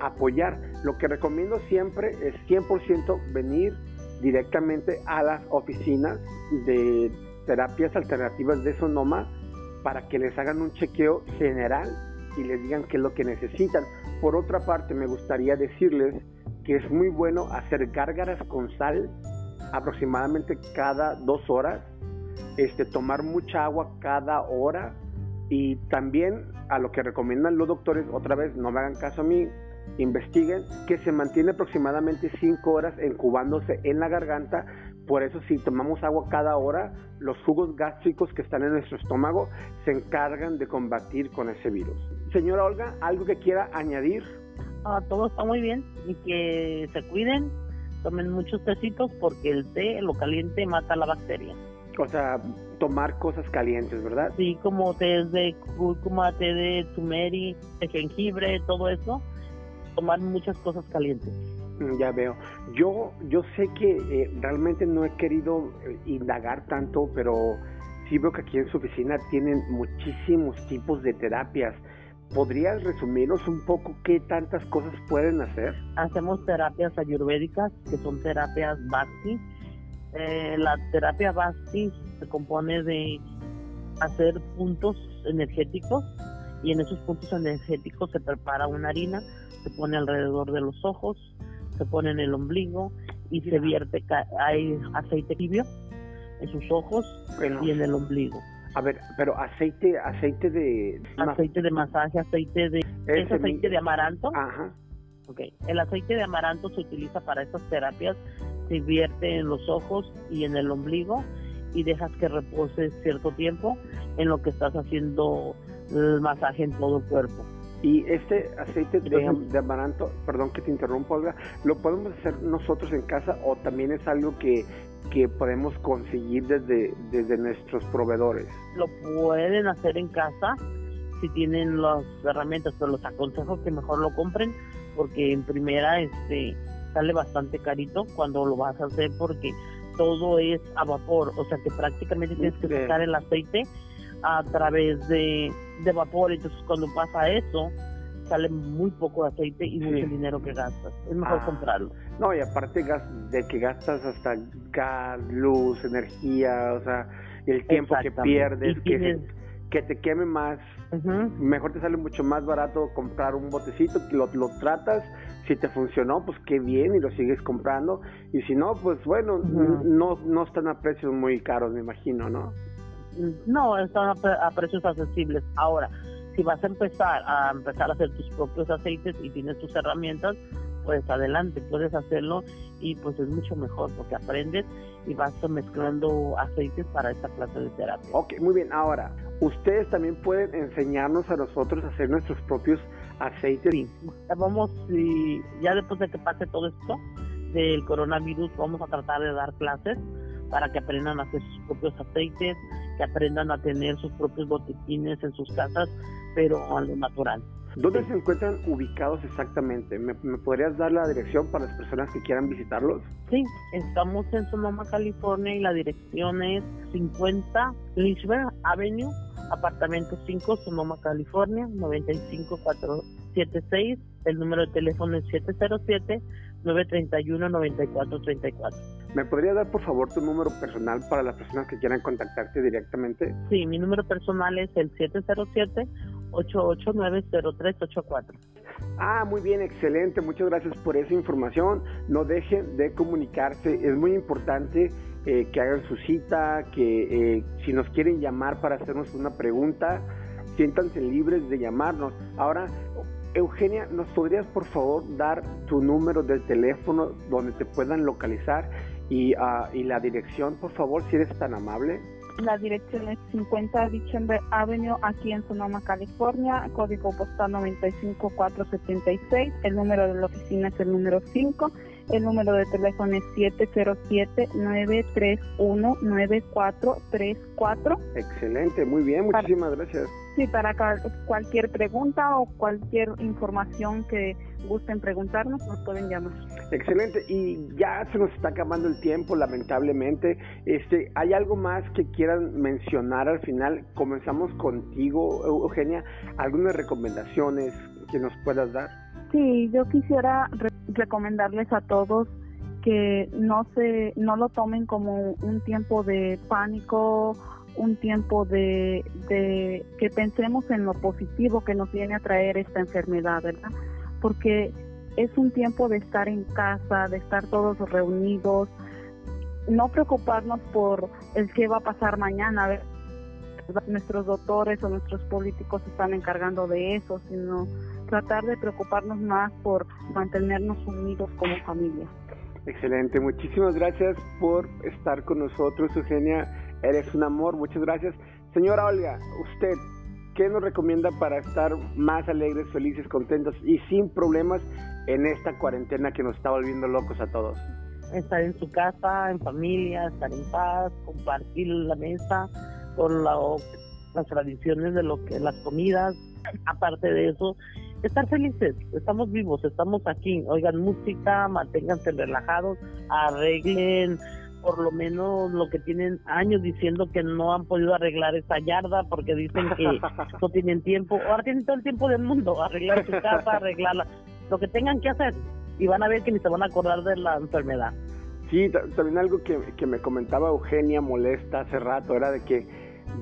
[SPEAKER 1] apoyar. Lo que recomiendo siempre es 100% venir directamente a las oficinas de terapias alternativas de Sonoma para que les hagan un chequeo general y les digan qué es lo que necesitan. Por otra parte, me gustaría decirles que es muy bueno hacer gárgaras con sal aproximadamente cada dos horas, este, tomar mucha agua cada hora y también a lo que recomiendan los doctores, otra vez no me hagan caso a mí, investiguen que se mantiene aproximadamente 5 horas incubándose en la garganta. Por eso si tomamos agua cada hora, los jugos gástricos que están en nuestro estómago se encargan de combatir con ese virus. Señora Olga, ¿algo que quiera añadir?
[SPEAKER 2] Ah, todo está muy bien y que se cuiden, tomen muchos tecitos porque el té, lo caliente, mata la bacteria.
[SPEAKER 1] O sea, tomar cosas calientes, ¿verdad?
[SPEAKER 2] Sí, como té de cúrcuma, té de tumeri, de jengibre, todo eso. Tomar muchas cosas calientes.
[SPEAKER 1] Mm, ya veo. Yo, yo sé que eh, realmente no he querido eh, indagar tanto, pero sí veo que aquí en su oficina tienen muchísimos tipos de terapias. ¿Podrías resumirnos un poco qué tantas cosas pueden hacer?
[SPEAKER 2] Hacemos terapias ayurvédicas, que son terapias Bhakti. Eh, la terapia Bhakti se compone de hacer puntos energéticos y en esos puntos energéticos se prepara una harina, se pone alrededor de los ojos, se pone en el ombligo y se vierte hay aceite tibio en sus ojos y en el ombligo.
[SPEAKER 1] A ver, pero aceite, aceite de...
[SPEAKER 2] Aceite de masaje, aceite de... ¿Es aceite de amaranto?
[SPEAKER 1] Ajá.
[SPEAKER 2] Ok, el aceite de amaranto se utiliza para estas terapias, se vierte en los ojos y en el ombligo y dejas que repose cierto tiempo en lo que estás haciendo el masaje en todo el cuerpo.
[SPEAKER 1] Y este aceite de, amaranto, perdón que te interrumpa, Olga, ¿lo podemos hacer nosotros en casa o también es algo que, que podemos conseguir desde, desde nuestros proveedores?
[SPEAKER 2] Lo pueden hacer en casa si tienen las herramientas, pero los aconsejo que mejor lo compren porque en primera este sale bastante carito cuando lo vas a hacer porque todo es a vapor, o sea que prácticamente tienes que sacar el aceite a través de, de vapor, entonces cuando pasa eso, sale muy poco aceite y mucho dinero que gastas. Es mejor ah. comprarlo.
[SPEAKER 1] No, y aparte de que gastas hasta gas, luz, energía, o sea, el tiempo que pierdes, que, que te queme más, mejor te sale mucho más barato comprar un botecito, lo, lo tratas, si te funcionó, pues qué bien y lo sigues comprando, y si no, pues bueno, no, no están a precios muy caros, me imagino, ¿no?
[SPEAKER 2] No, están a, precios accesibles. Ahora, si vas a empezar a empezar a hacer tus propios aceites y tienes tus herramientas, pues adelante, puedes hacerlo y pues es mucho mejor porque aprendes y vas mezclando aceites para esta clase de terapia.
[SPEAKER 1] Ok, muy bien. Ahora, ustedes también pueden enseñarnos a nosotros a hacer nuestros propios aceites.
[SPEAKER 2] Sí, vamos, y ya después de que pase todo esto del coronavirus, vamos a tratar de dar clases para que aprendan a hacer sus propios aceites, que aprendan a tener sus propios botiquines en sus casas, pero a lo natural.
[SPEAKER 1] ¿Dónde se encuentran ubicados exactamente? ¿Me, podrías dar la dirección para las personas que quieran visitarlos?
[SPEAKER 2] Sí, estamos en Sonoma, California y la dirección es 50 Lynchburg Avenue, apartamento 5, Sonoma, California, 95476. El número de teléfono es 707 931-9434.
[SPEAKER 1] ¿Me podría dar por favor tu número personal para las personas que quieran contactarte directamente?
[SPEAKER 2] Sí, mi número personal es el 707-889-0384.
[SPEAKER 1] Ah, muy bien, excelente. Muchas gracias por esa información. No dejen de comunicarse. Es muy importante eh, que hagan su cita, que eh, si nos quieren llamar para hacernos una pregunta, siéntanse libres de llamarnos. Ahora, Eugenia, ¿nos podrías por favor dar tu número de teléfono donde te puedan localizar y, uh, y la dirección, por favor, si eres tan amable?
[SPEAKER 3] La dirección es 50 Richember Avenue, aquí en Sonoma, California, código postal 95476. El número de la oficina es el número 5. El número de teléfono es 707-931-9434.
[SPEAKER 1] Excelente, muy bien, muchísimas gracias.
[SPEAKER 3] Sí, para cualquier pregunta o cualquier información que gusten preguntarnos, nos pueden llamar.
[SPEAKER 1] Excelente, y ya se nos está acabando el tiempo, lamentablemente. Este, ¿Hay algo más que quieran mencionar al final? Comenzamos contigo, Eugenia. ¿Algunas recomendaciones que nos puedas dar?
[SPEAKER 3] Sí, yo quisiera recomendarles a todos que no se no lo tomen como un tiempo de pánico un tiempo de, de, que pensemos en lo positivo que nos viene a traer esta enfermedad, ¿verdad? Porque es un tiempo de estar en casa, de estar todos reunidos, no preocuparnos por el qué va a pasar mañana, nuestros doctores o nuestros políticos se están encargando de eso, sino tratar de preocuparnos más por mantenernos unidos como familia.
[SPEAKER 1] Excelente, muchísimas gracias por estar con nosotros, Eugenia. Eres un amor, muchas gracias. Señora Olga, usted, ¿qué nos recomienda para estar más alegres, felices, contentos y sin problemas en esta cuarentena que nos está volviendo locos a todos?
[SPEAKER 2] Estar en su casa, en familia, estar en paz, compartir la mesa con las tradiciones de lo que las comidas. Aparte de eso,
[SPEAKER 4] estar felices, estamos vivos, estamos aquí, oigan música, manténganse relajados, arreglen por lo menos lo que tienen años diciendo que no han podido arreglar esa yarda porque dicen que no tienen tiempo, ahora tienen todo el tiempo del mundo, arreglar su casa, arreglarla, lo que tengan que hacer y van a ver que ni se van a acordar de la enfermedad.
[SPEAKER 1] Sí, también algo que, que me comentaba Eugenia molesta hace rato era de que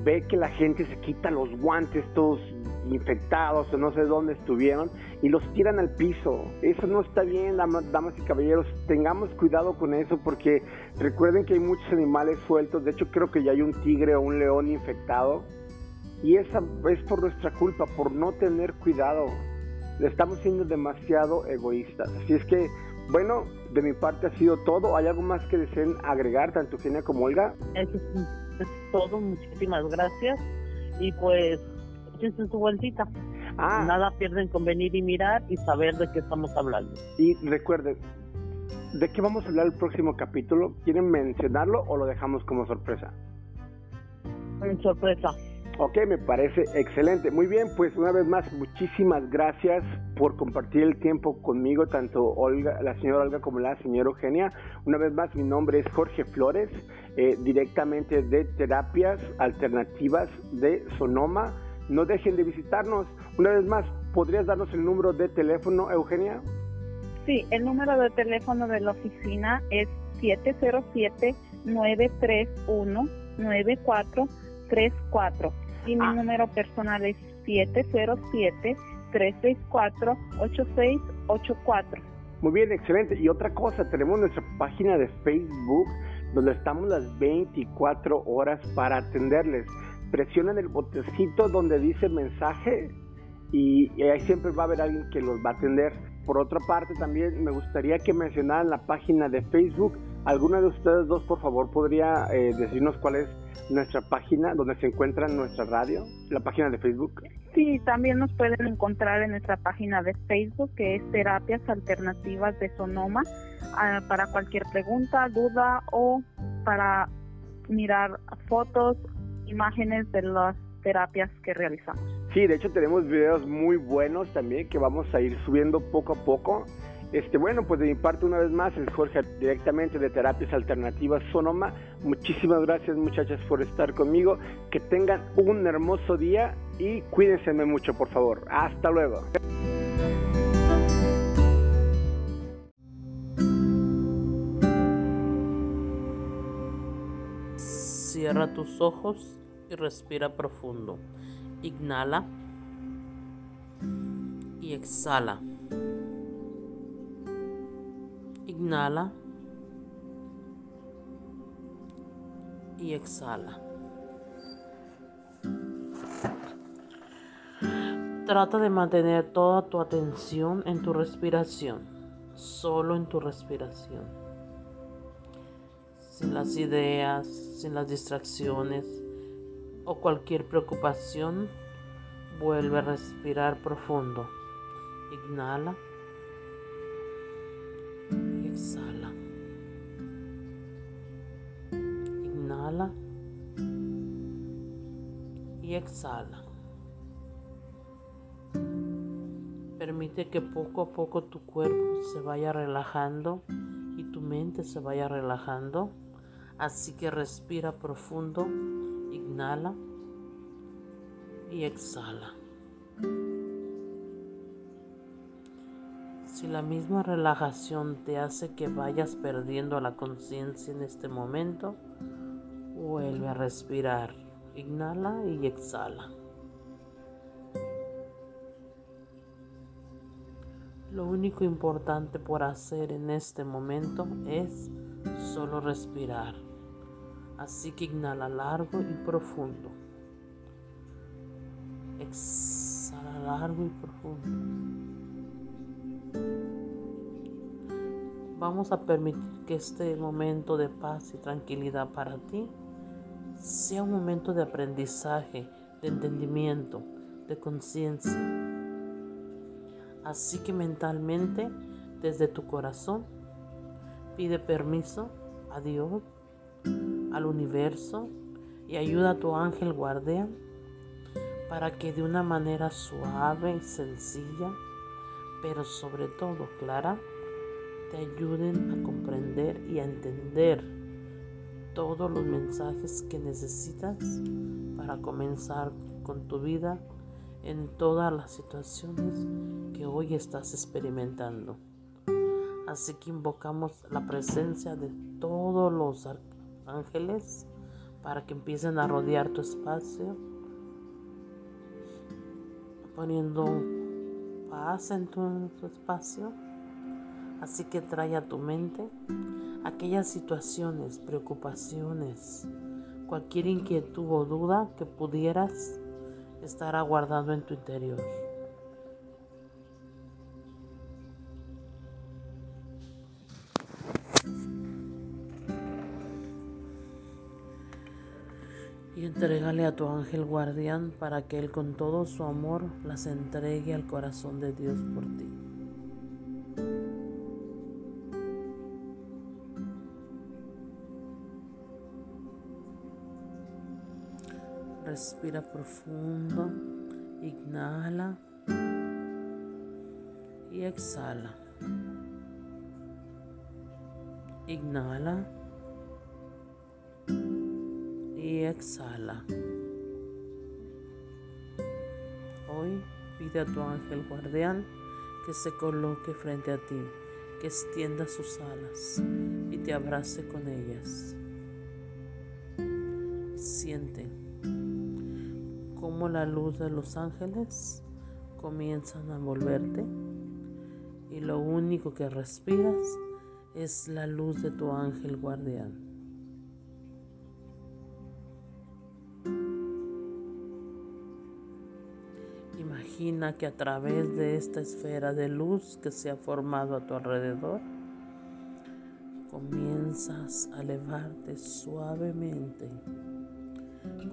[SPEAKER 1] ve que la gente se quita los guantes todos infectados o no sé dónde estuvieron y los tiran al piso. Eso no está bien, damas, y caballeros. Tengamos cuidado con eso porque recuerden que hay muchos animales sueltos. De hecho, creo que ya hay un tigre o un león infectado. Y esa es por nuestra culpa, por no tener cuidado. Le estamos siendo demasiado egoístas. Así es que, bueno, de mi parte ha sido todo. ¿Hay algo más que deseen agregar, tanto Genia como Olga?
[SPEAKER 4] Eso es todo. Muchísimas gracias. Y pues en su vueltita. Ah. Nada pierden con venir y mirar y saber de qué estamos hablando.
[SPEAKER 1] Y recuerden, ¿de qué vamos a hablar el próximo capítulo? ¿Quieren mencionarlo o lo dejamos como sorpresa?
[SPEAKER 4] En sorpresa.
[SPEAKER 1] Ok, me parece excelente. Muy bien, pues una vez más, muchísimas gracias por compartir el tiempo conmigo, tanto Olga, la señora Olga como la señora Eugenia. Una vez más, mi nombre es Jorge Flores, eh, directamente de Terapias Alternativas de Sonoma no dejen de visitarnos. Una vez más, ¿podrías darnos el número de teléfono, Eugenia?
[SPEAKER 3] Sí, el número de teléfono de la oficina es 707-931-9434 y mi ah. número personal es 707-364-8684.
[SPEAKER 1] Muy bien, excelente. Y otra cosa, tenemos nuestra página de Facebook donde estamos las 24 horas para atenderles presionan el botecito donde dice mensaje y, ahí siempre va a haber alguien que los va a atender. Por otra parte, también me gustaría que mencionaran la página de Facebook. ¿Alguna de ustedes dos, por favor, podría eh, decirnos cuál es nuestra página donde se encuentra nuestra radio, la página de Facebook?
[SPEAKER 3] Sí, también nos pueden encontrar en nuestra página de Facebook, que es Terapias Alternativas de Sonoma, ah, para cualquier pregunta, duda o para mirar fotos imágenes de las terapias que realizamos.
[SPEAKER 1] Sí, de hecho tenemos videos muy buenos también que vamos a ir subiendo poco a poco. Este, bueno, pues de mi parte una vez más, el Jorge directamente de Terapias Alternativas Sonoma. Muchísimas gracias muchachas por estar conmigo. Que tengan un hermoso día y cuídense mucho, por favor. Hasta luego.
[SPEAKER 4] Cierra tus ojos y respira profundo. Inhala y exhala. Inhala y exhala. Trata de mantener toda tu atención en tu respiración, solo en tu respiración, sin las ideas, sin las distracciones o cualquier preocupación, vuelve a respirar profundo. Inhala exhala. Inhala y exhala. Permite que poco a poco tu cuerpo se vaya relajando y tu mente se vaya relajando. Así que respira profundo Inhala y exhala. Si la misma relajación te hace que vayas perdiendo la conciencia en este momento, vuelve a respirar. Inhala y exhala. Lo único importante por hacer en este momento es solo respirar. Así que inhala largo y profundo. Exhala largo y profundo. Vamos a permitir que este momento de paz y tranquilidad para ti sea un momento de aprendizaje, de entendimiento, de conciencia. Así que mentalmente, desde tu corazón, pide permiso a Dios al universo y ayuda a tu ángel guardián para que de una manera suave y sencilla pero sobre todo, Clara, te ayuden a comprender y a entender todos los mensajes que necesitas para comenzar con tu vida en todas las situaciones que hoy estás experimentando. Así que invocamos la presencia de todos los ángeles para que empiecen a rodear tu espacio, poniendo paz en tu, espacio. Así que trae a tu mente aquellas situaciones, preocupaciones, cualquier inquietud o duda que pudieras estar aguardando en tu interior. Entrégale a tu ángel guardián para que él con todo su amor las entregue al corazón de Dios por ti. Respira profundo, inhala y exhala. Inhala exhala. Hoy pide a tu ángel guardián que se coloque frente a ti, que extienda sus alas y te abrace con ellas. Siente cómo la luz de los ángeles comienzan a envolverte y lo único que respiras es la luz de tu ángel guardián. Imagina que a través de esta esfera de luz que se ha formado a tu alrededor, comienzas a elevarte suavemente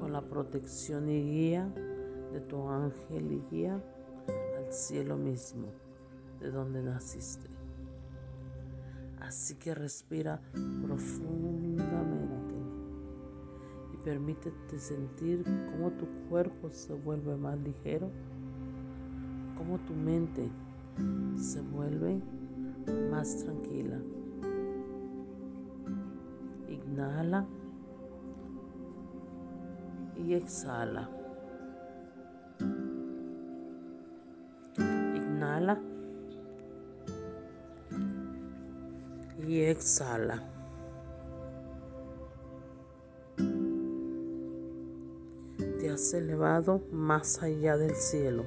[SPEAKER 4] con la protección y guía de tu ángel y guía al cielo mismo de donde naciste. Así que respira profundamente y permítete sentir cómo tu cuerpo se vuelve más ligero cómo tu mente se vuelve más tranquila. Inhala y exhala. Inhala y exhala. Te has elevado más allá del cielo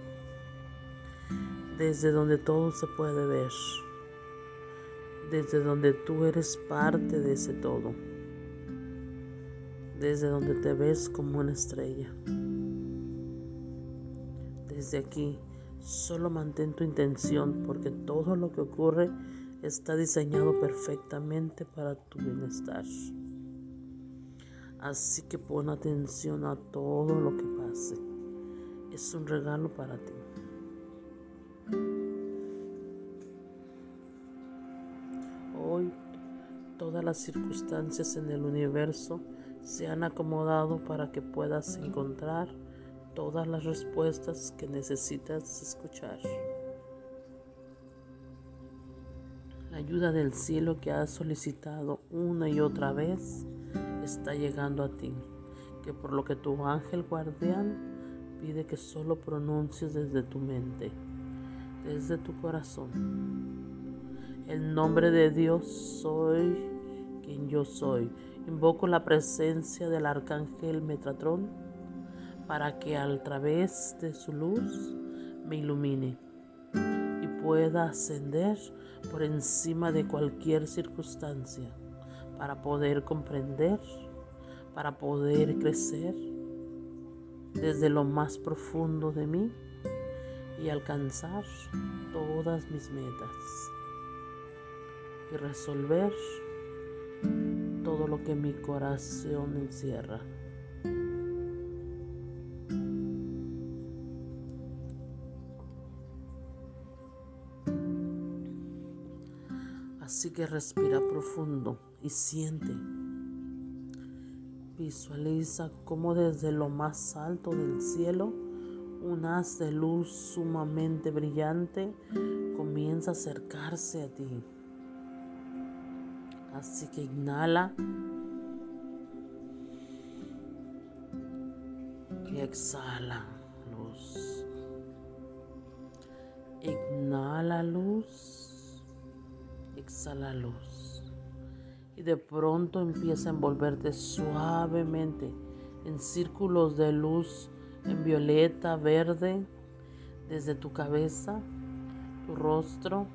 [SPEAKER 4] desde donde todo se puede ver, desde donde tú eres parte de ese todo, desde donde te ves como una estrella. Desde aquí, solo mantén tu intención porque todo lo que ocurre está diseñado perfectamente para tu bienestar. Así que pon atención a todo lo que pase. Es un regalo para ti. Las circunstancias en el universo se han acomodado para que puedas encontrar todas las respuestas que necesitas escuchar. La ayuda del cielo que has solicitado una y otra vez está llegando a ti, que por lo que tu ángel guardián pide que solo pronuncies desde tu mente desde tu corazón. El nombre de Dios soy quien yo soy. Invoco la presencia del arcángel Metatron para que a través de su luz me ilumine y pueda ascender por encima de cualquier circunstancia para poder comprender, para poder crecer desde lo más profundo de mí y alcanzar todas mis metas y resolver todo lo que mi corazón encierra. Así que respira profundo y siente. Visualiza cómo desde lo más alto del cielo un haz de luz sumamente brillante comienza a acercarse a ti. Así que inhala y exhala luz. Inhala luz, exhala luz. Y de pronto empieza a envolverte suavemente en círculos de luz en violeta, verde, desde tu cabeza, tu rostro,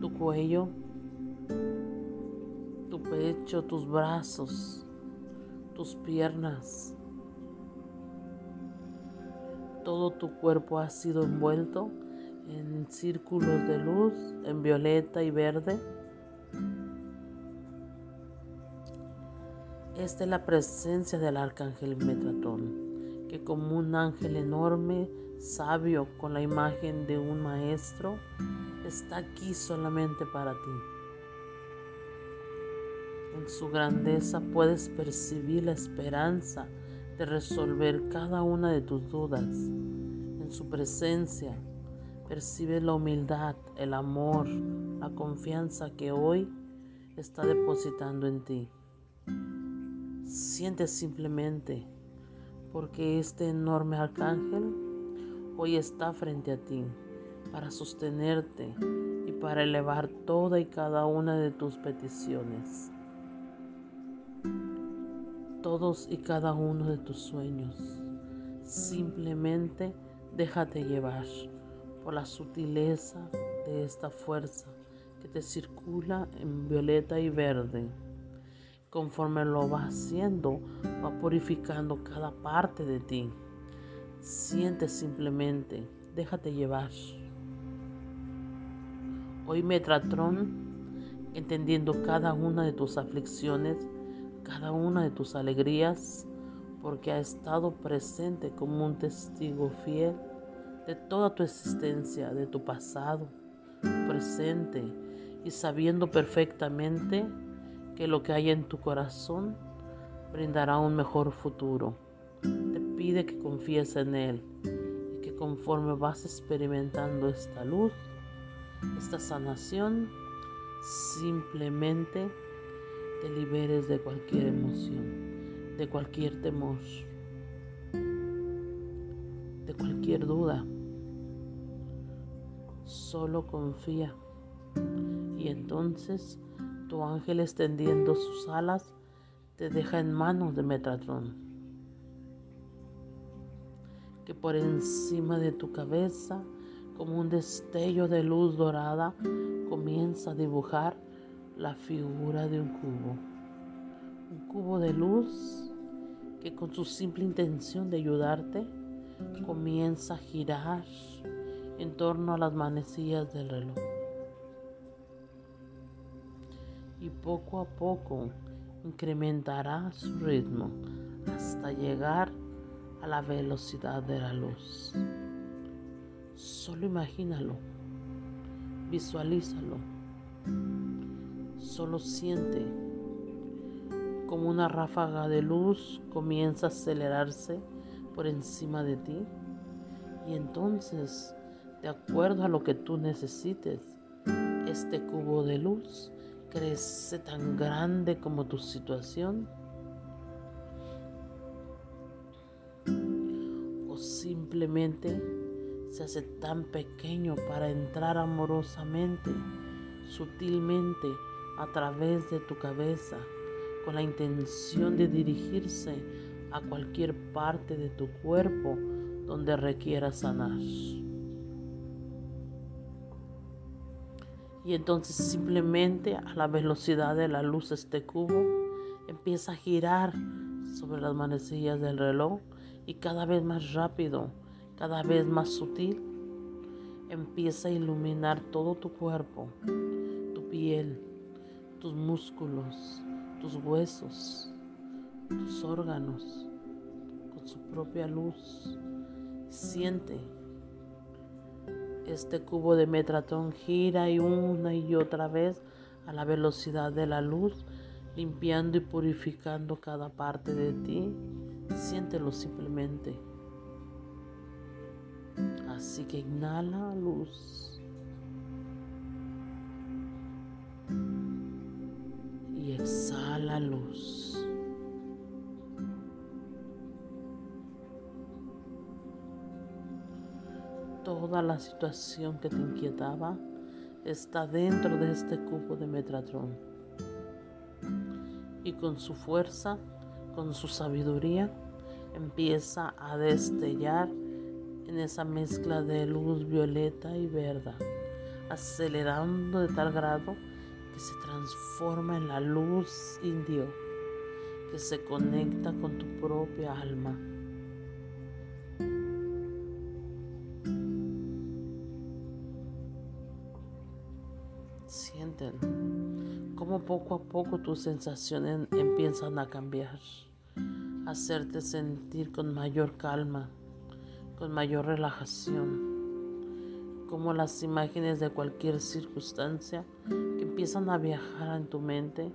[SPEAKER 4] tu cuello, pecho, tus brazos, tus piernas. Todo tu cuerpo ha sido envuelto en círculos de luz, en violeta y verde. Esta es la presencia del arcángel Metratón, que como un ángel enorme, sabio, con la imagen de un maestro, está aquí solamente para ti. En su grandeza puedes percibir la esperanza de resolver cada una de tus dudas. En su presencia percibes la humildad, el amor, la confianza que hoy está depositando en ti. Siente simplemente porque este enorme arcángel hoy está frente a ti para sostenerte y para elevar toda y cada una de tus peticiones. Todos y cada uno de tus sueños. Simplemente déjate llevar por la sutileza de esta fuerza que te circula en violeta y verde. Conforme lo va haciendo, va purificando cada parte de ti. Siente simplemente, déjate llevar. Hoy Metratron, entendiendo cada una de tus aflicciones, cada una de tus alegrías, porque ha estado presente como un testigo fiel de toda tu existencia, de tu pasado, presente, y sabiendo perfectamente que lo que hay en tu corazón brindará un mejor futuro. Te pide que confíes en Él y que conforme vas experimentando esta luz, esta sanación, simplemente te liberes de cualquier emoción, de cualquier temor, de cualquier duda. Solo confía y entonces tu ángel extendiendo sus alas te deja en manos de Metatron, que por encima de tu cabeza, como un destello de luz dorada, comienza a dibujar la figura de un cubo. Un cubo de luz que con su simple intención de ayudarte comienza a girar en torno a las manecillas del reloj. y poco a poco incrementará su ritmo hasta llegar a la velocidad de la luz. Solo imagínalo, visualízalo, solo siente como una ráfaga de luz comienza a acelerarse por encima de ti y entonces, de acuerdo a lo que tú necesites, este cubo de luz crece tan grande como tu situación? ¿O simplemente se hace tan pequeño para entrar amorosamente, sutilmente, a través de tu cabeza, con la intención de dirigirse a cualquier parte de tu cuerpo donde requiera sanar? Y entonces simplemente a la velocidad de la luz este cubo empieza a girar sobre las manecillas del reloj y cada vez más rápido, cada vez más sutil, empieza a iluminar todo tu cuerpo, tu piel, tus músculos, tus huesos, tus órganos, con su propia luz. Siente este cubo de Metratón gira y una y otra vez a la velocidad de la luz, limpiando y purificando cada parte de ti. Siéntelo simplemente. Así que inhala luz. Exhala luz. Toda la situación que te inquietaba está dentro de este cubo de Metatron. Y con su fuerza, con su sabiduría, empieza a destellar en esa mezcla de luz violeta y verde, acelerando de tal grado que se transforma en la luz indio que se conecta con tu propia alma. Sienten cómo poco a poco tus sensaciones empiezan a cambiar, hacerte sentir con mayor calma con mayor relajación, como las imágenes de cualquier circunstancia que empiezan a viajar en tu mente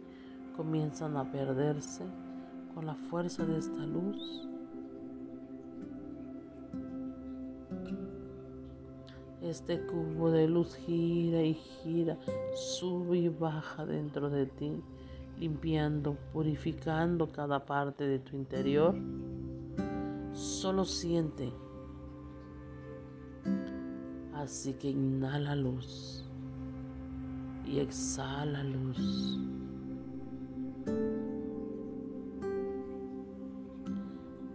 [SPEAKER 4] comienzan a perderse con la fuerza de esta luz. Este cubo de luz gira y gira, sube y baja dentro de ti, limpiando, purificando cada parte de tu interior. Solo siente Así que inhala luz y exhala luz.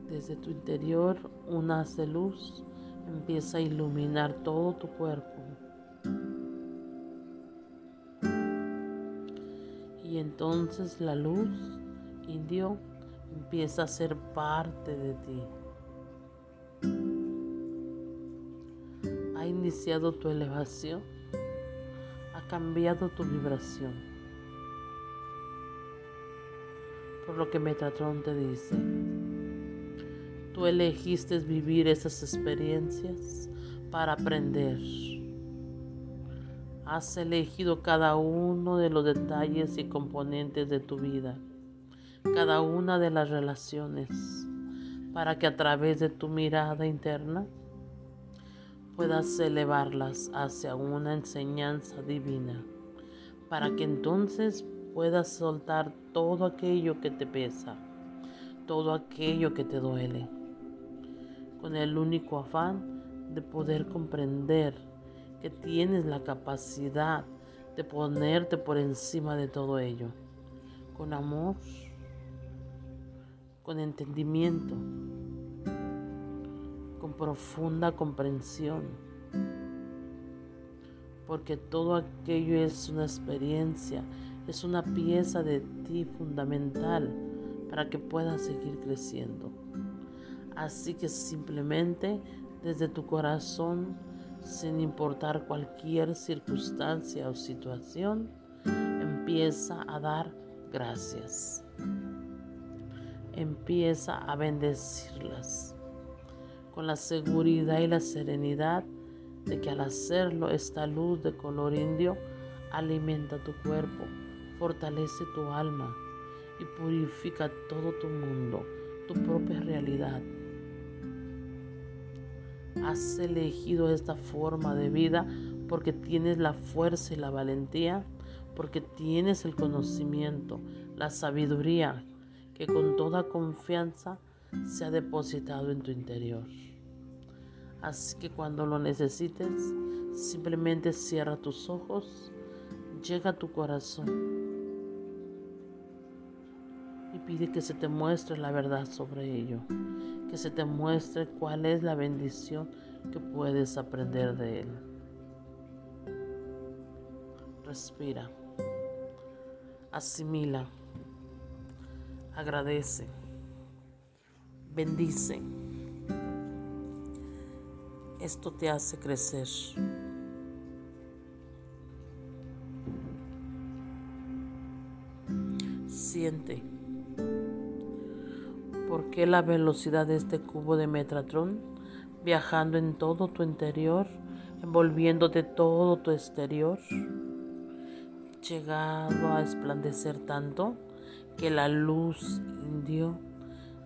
[SPEAKER 4] Desde tu interior, un haz de luz empieza a iluminar todo tu cuerpo. Y entonces la luz, indio, empieza a ser parte de ti. Iniciado tu elevación, ha cambiado tu vibración. Por lo que Metatron te dice, tú elegiste vivir esas experiencias para aprender. Has elegido cada uno de los detalles y componentes de tu vida, cada una de las relaciones, para que a través de tu mirada interna puedas elevarlas hacia una enseñanza divina, para que entonces puedas soltar todo aquello que te pesa, todo aquello que te duele, con el único afán de poder comprender que tienes la capacidad de ponerte por encima de todo ello, con amor, con entendimiento profunda comprensión, porque todo aquello es una experiencia, es una pieza de ti fundamental para que puedas seguir creciendo. Así que simplemente desde tu corazón, sin importar cualquier circunstancia o situación, empieza a dar gracias. Empieza a bendecirlas con la seguridad y la serenidad de que al hacerlo esta luz de color indio alimenta tu cuerpo, fortalece tu alma y purifica todo tu mundo, tu propia realidad. Has elegido esta forma de vida porque tienes la fuerza y la valentía, porque tienes el conocimiento, la sabiduría que con toda confianza se ha depositado en tu interior. Así que cuando lo necesites, simplemente cierra tus ojos, llega a tu corazón y pide que se te muestre la verdad sobre ello, que se te muestre cuál es la bendición que puedes aprender de él. Respira, asimila, agradece bendice. Esto te hace crecer. Siente. ¿Por qué la velocidad de este cubo de Metatron viajando en todo tu interior, envolviéndote todo tu exterior, llegado a esplandecer tanto que la luz indio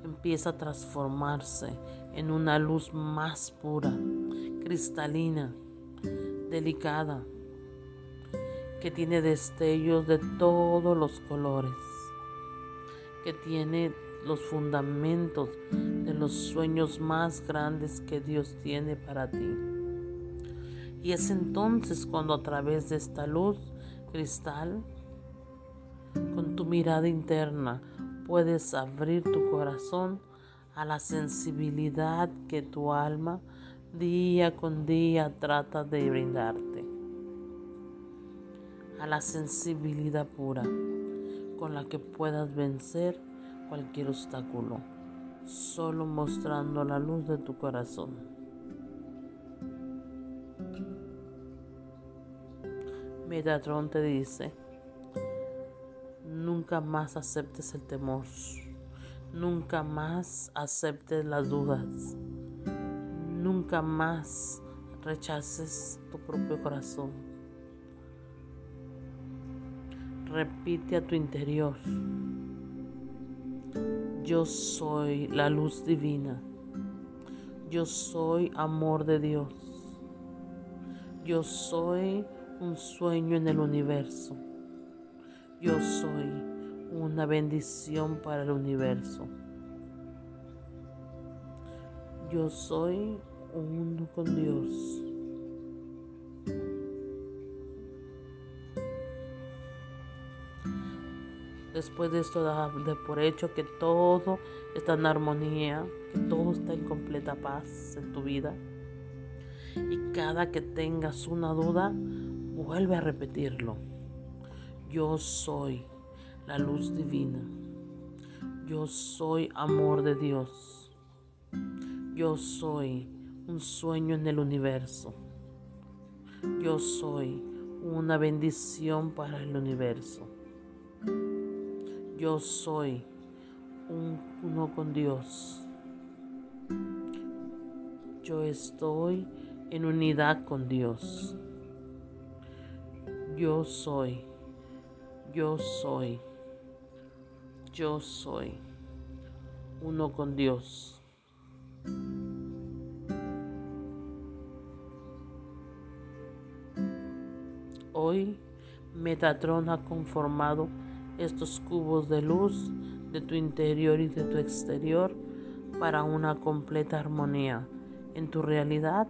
[SPEAKER 4] empieza a transformarse en una luz más pura cristalina, delicada, que tiene destellos de todos los colores, que tiene los fundamentos de los sueños más grandes que Dios tiene para ti. Y es entonces cuando a través de esta luz cristal, con tu mirada interna, puedes abrir tu corazón a la sensibilidad que tu alma día con día trata de brindarte, a la sensibilidad pura con la que puedas vencer cualquier obstáculo, solo mostrando la luz de tu corazón. Metatron te dice, nunca más aceptes el temor, nunca más aceptes las dudas, nunca más rechaces tu propio corazón. Repite a tu interior, yo soy la luz divina, yo soy amor de Dios, yo soy un sueño en el universo. Yo soy una bendición para el universo. Yo soy uno con Dios. Después de esto, da por hecho que todo está en armonía, que todo está en completa paz en tu vida. Y cada que tengas una duda, vuelve a repetirlo. Yo soy la luz divina. Yo soy amor de Dios. Yo soy un sueño en el universo. Yo soy una bendición para el universo. Yo soy uno con Dios. Yo estoy en unidad con Dios. Yo soy yo soy, yo soy uno con Dios. Hoy Metatron ha conformado estos cubos de luz de tu interior y de tu exterior para una completa armonía en tu realidad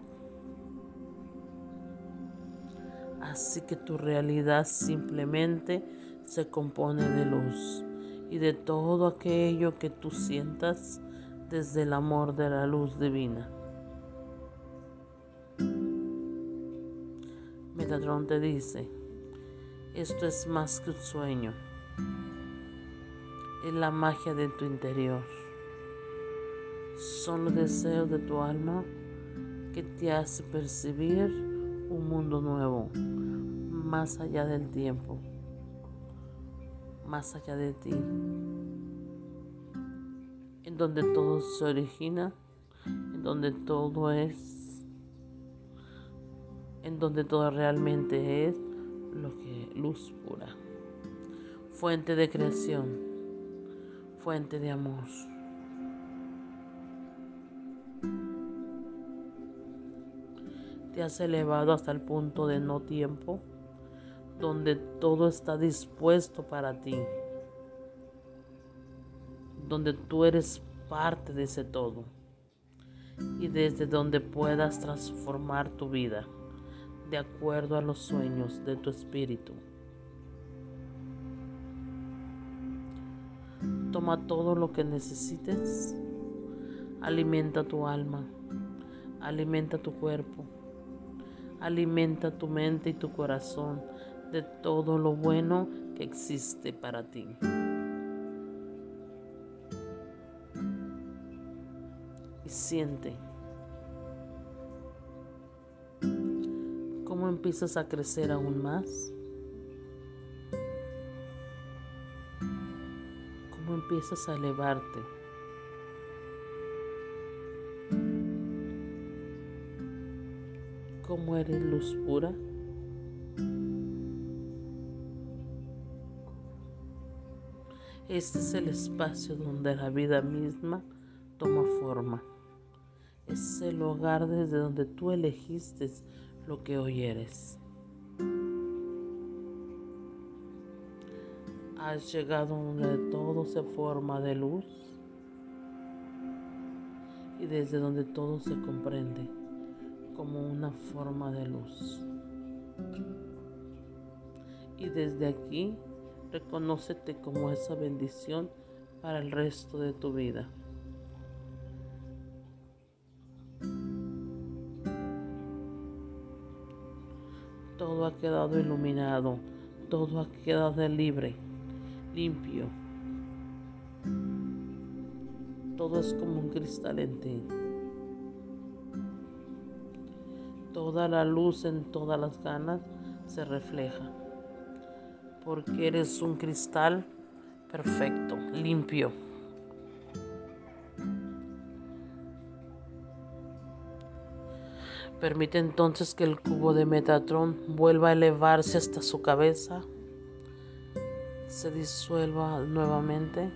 [SPEAKER 4] Así que tu realidad simplemente se compone de luz y de todo aquello que tú sientas desde el amor de la luz divina. Metatron te dice, esto es más que un sueño, es la magia de tu interior, son los deseos de tu alma que te hace percibir un mundo nuevo, más allá del tiempo más allá de ti, en donde todo se origina, en donde todo es, en donde todo realmente es lo que luz pura, fuente de creación, fuente de amor. Te has elevado hasta el punto de no tiempo donde todo está dispuesto para ti, donde tú eres parte de ese todo y desde donde puedas transformar tu vida de acuerdo a los sueños de tu espíritu. Toma todo lo que necesites, alimenta tu alma, alimenta tu cuerpo, alimenta tu mente y tu corazón de todo lo bueno que existe para ti. Y siente cómo empiezas a crecer aún más. Cómo empiezas a elevarte. Cómo eres luz pura. Este es el espacio donde la vida misma toma forma. Es el hogar desde donde tú elegiste lo que hoy eres. Has llegado donde todo se forma de luz y desde donde todo se comprende como una forma de luz. Y desde aquí reconócete como esa bendición para el resto de tu vida. Todo ha quedado iluminado, todo ha quedado libre limpio. Todo es como un cristal en ti. Toda la luz en todas las ganas se refleja. Porque eres un cristal perfecto, limpio. Permite entonces que el cubo de Metatron vuelva a elevarse hasta su cabeza se disuelva nuevamente,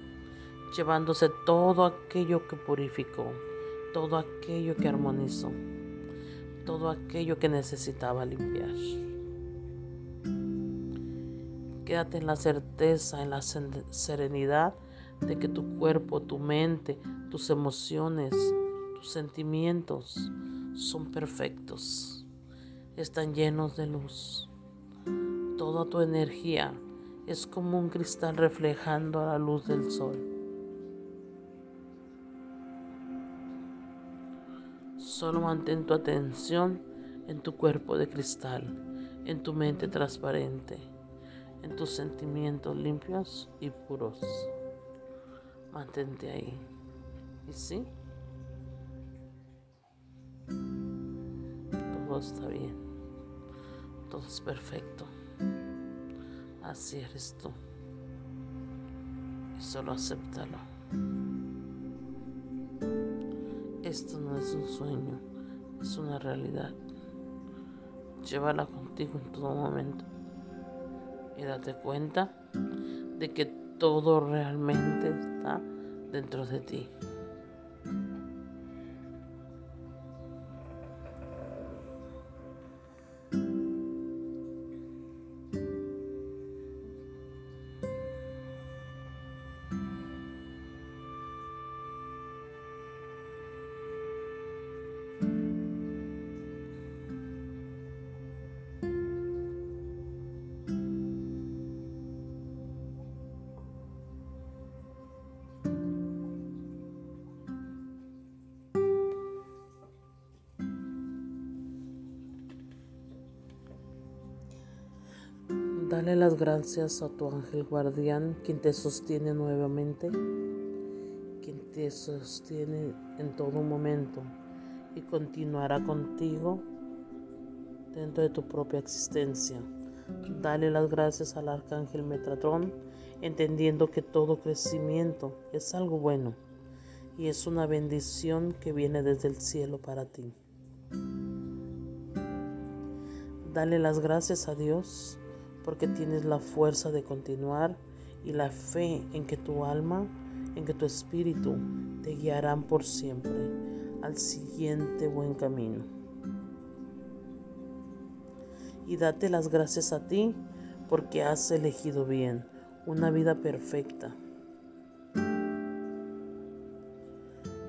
[SPEAKER 4] llevándose todo aquello que purificó, todo aquello que armonizó, todo aquello que necesitaba limpiar. Quédate en la certeza, en la serenidad de que tu cuerpo, tu mente, tus emociones, tus sentimientos son perfectos, están llenos de luz. Toda tu energía es como un cristal reflejando a la luz del sol. Solo mantén tu atención en tu cuerpo de cristal, en tu mente transparente, en tus sentimientos limpios y puros. Mantente ahí. ¿Y sí? Todo está bien. Todo es perfecto. Así eres tú. Y solo acéptalo. Esto no es un sueño, es una realidad. Llévala contigo en todo momento. Y date cuenta de que todo realmente está dentro de ti. Gracias a tu ángel guardián, quien te sostiene nuevamente, quien te sostiene en todo momento y continuará contigo dentro de tu propia existencia. Dale las gracias al arcángel Metatron, entendiendo que todo crecimiento es algo bueno y es una bendición que viene desde el cielo para ti. Dale las gracias a Dios porque tienes la fuerza de continuar y la fe en que tu alma, en que tu espíritu te guiarán por siempre al siguiente buen camino. Y date las gracias a ti porque has elegido bien una vida perfecta.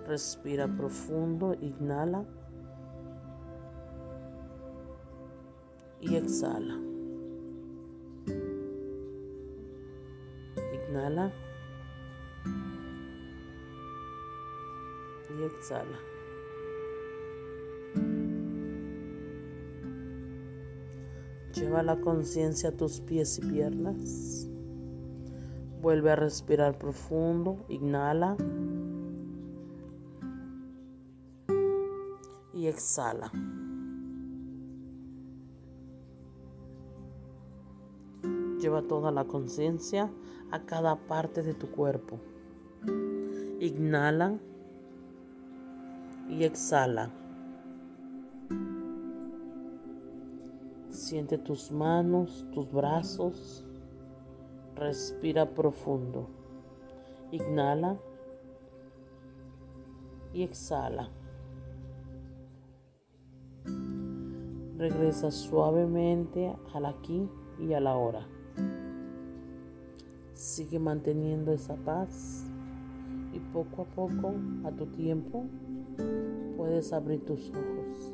[SPEAKER 4] Respira profundo, inhala y exhala. Inhala. Y exhala. Lleva la conciencia a tus pies y piernas. Vuelve a respirar profundo. Inhala. Y exhala. Lleva toda la conciencia a cada parte de tu cuerpo. Inhala y exhala. Siente tus manos, tus brazos. Respira profundo. Inhala y exhala. Regresa suavemente al aquí y a la hora. Sigue manteniendo esa paz y poco a poco, a tu tiempo, puedes abrir tus ojos.